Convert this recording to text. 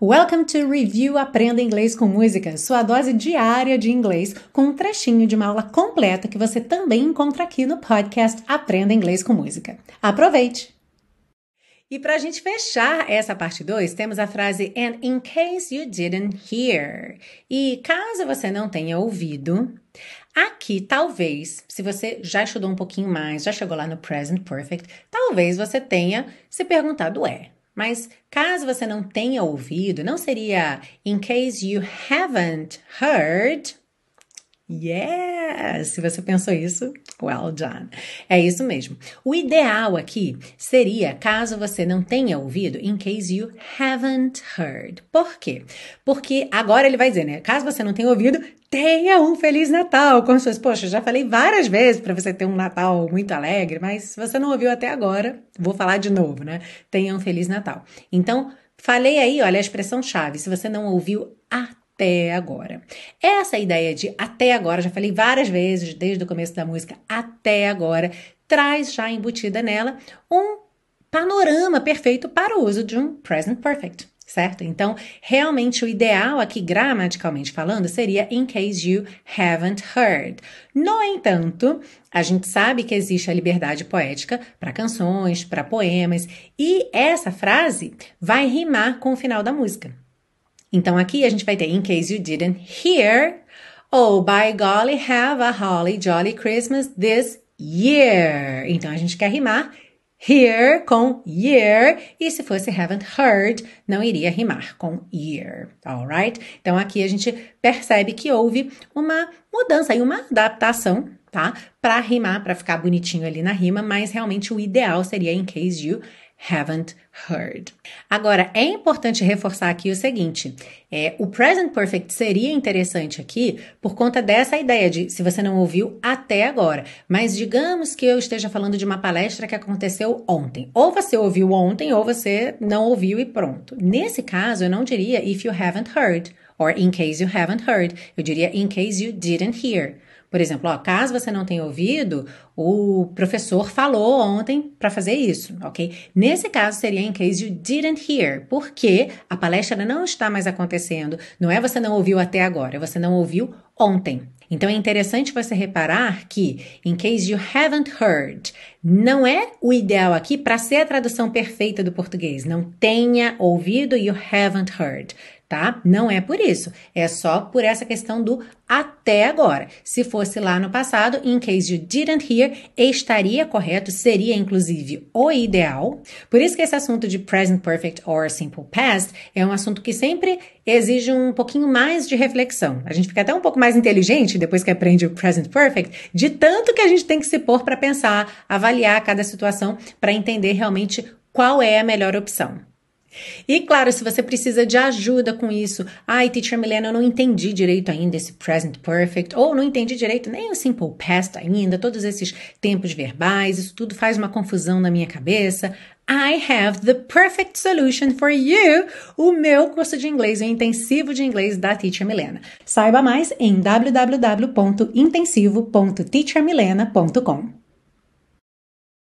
Welcome to Review Aprenda Inglês com Música, sua dose diária de inglês, com um trechinho de uma aula completa que você também encontra aqui no podcast Aprenda Inglês com Música. Aproveite! E para a gente fechar essa parte 2, temos a frase And in case you didn't hear. E caso você não tenha ouvido, aqui talvez, se você já estudou um pouquinho mais, já chegou lá no present perfect, talvez você tenha se perguntado, é, mas caso você não tenha ouvido, não seria in case you haven't heard? Yes! Se você pensou isso, well done. É isso mesmo. O ideal aqui seria, caso você não tenha ouvido, in case you haven't heard. Por quê? Porque agora ele vai dizer, né? Caso você não tenha ouvido, tenha um Feliz Natal com suas. Poxa, já falei várias vezes para você ter um Natal muito alegre, mas se você não ouviu até agora, vou falar de novo, né? Tenha um Feliz Natal. Então, falei aí, olha a expressão chave. Se você não ouviu até até agora. Essa ideia de até agora, já falei várias vezes desde o começo da música, até agora, traz já embutida nela um panorama perfeito para o uso de um present perfect. Certo? Então, realmente o ideal aqui, gramaticalmente falando, seria in case you haven't heard. No entanto, a gente sabe que existe a liberdade poética para canções, para poemas, e essa frase vai rimar com o final da música. Então aqui a gente vai ter in case you didn't hear. Oh, by golly, have a holly jolly Christmas this year. Então a gente quer rimar hear com year e se fosse haven't heard, não iria rimar com year, alright? Então aqui a gente percebe que houve uma mudança e uma adaptação, tá? Para rimar, para ficar bonitinho ali na rima, mas realmente o ideal seria in case you haven't heard. Agora, é importante reforçar aqui o seguinte: é, o present perfect seria interessante aqui por conta dessa ideia de se você não ouviu até agora. Mas digamos que eu esteja falando de uma palestra que aconteceu ontem. Ou você ouviu ontem, ou você não ouviu e pronto. Nesse caso, eu não diria if you haven't heard, or in case you haven't heard. Eu diria in case you didn't hear. Por exemplo, ó, caso você não tenha ouvido, o professor falou ontem para fazer isso, ok? Nesse caso seria in case you didn't hear, porque a palestra não está mais acontecendo. Não é você não ouviu até agora, é você não ouviu ontem. Então é interessante você reparar que in case you haven't heard não é o ideal aqui para ser a tradução perfeita do português. Não tenha ouvido you haven't heard tá? Não é por isso, é só por essa questão do até agora. Se fosse lá no passado, in case you didn't hear, estaria correto, seria inclusive o ideal. Por isso que esse assunto de present perfect or simple past é um assunto que sempre exige um pouquinho mais de reflexão. A gente fica até um pouco mais inteligente depois que aprende o present perfect, de tanto que a gente tem que se pôr para pensar, avaliar cada situação para entender realmente qual é a melhor opção. E claro, se você precisa de ajuda com isso, ai, teacher Milena, eu não entendi direito ainda esse present perfect, ou não entendi direito nem o simple past ainda, todos esses tempos verbais, isso tudo faz uma confusão na minha cabeça. I have the perfect solution for you, o meu curso de inglês, o intensivo de inglês da Teacher Milena. Saiba mais em www.intensivo.teachermilena.com.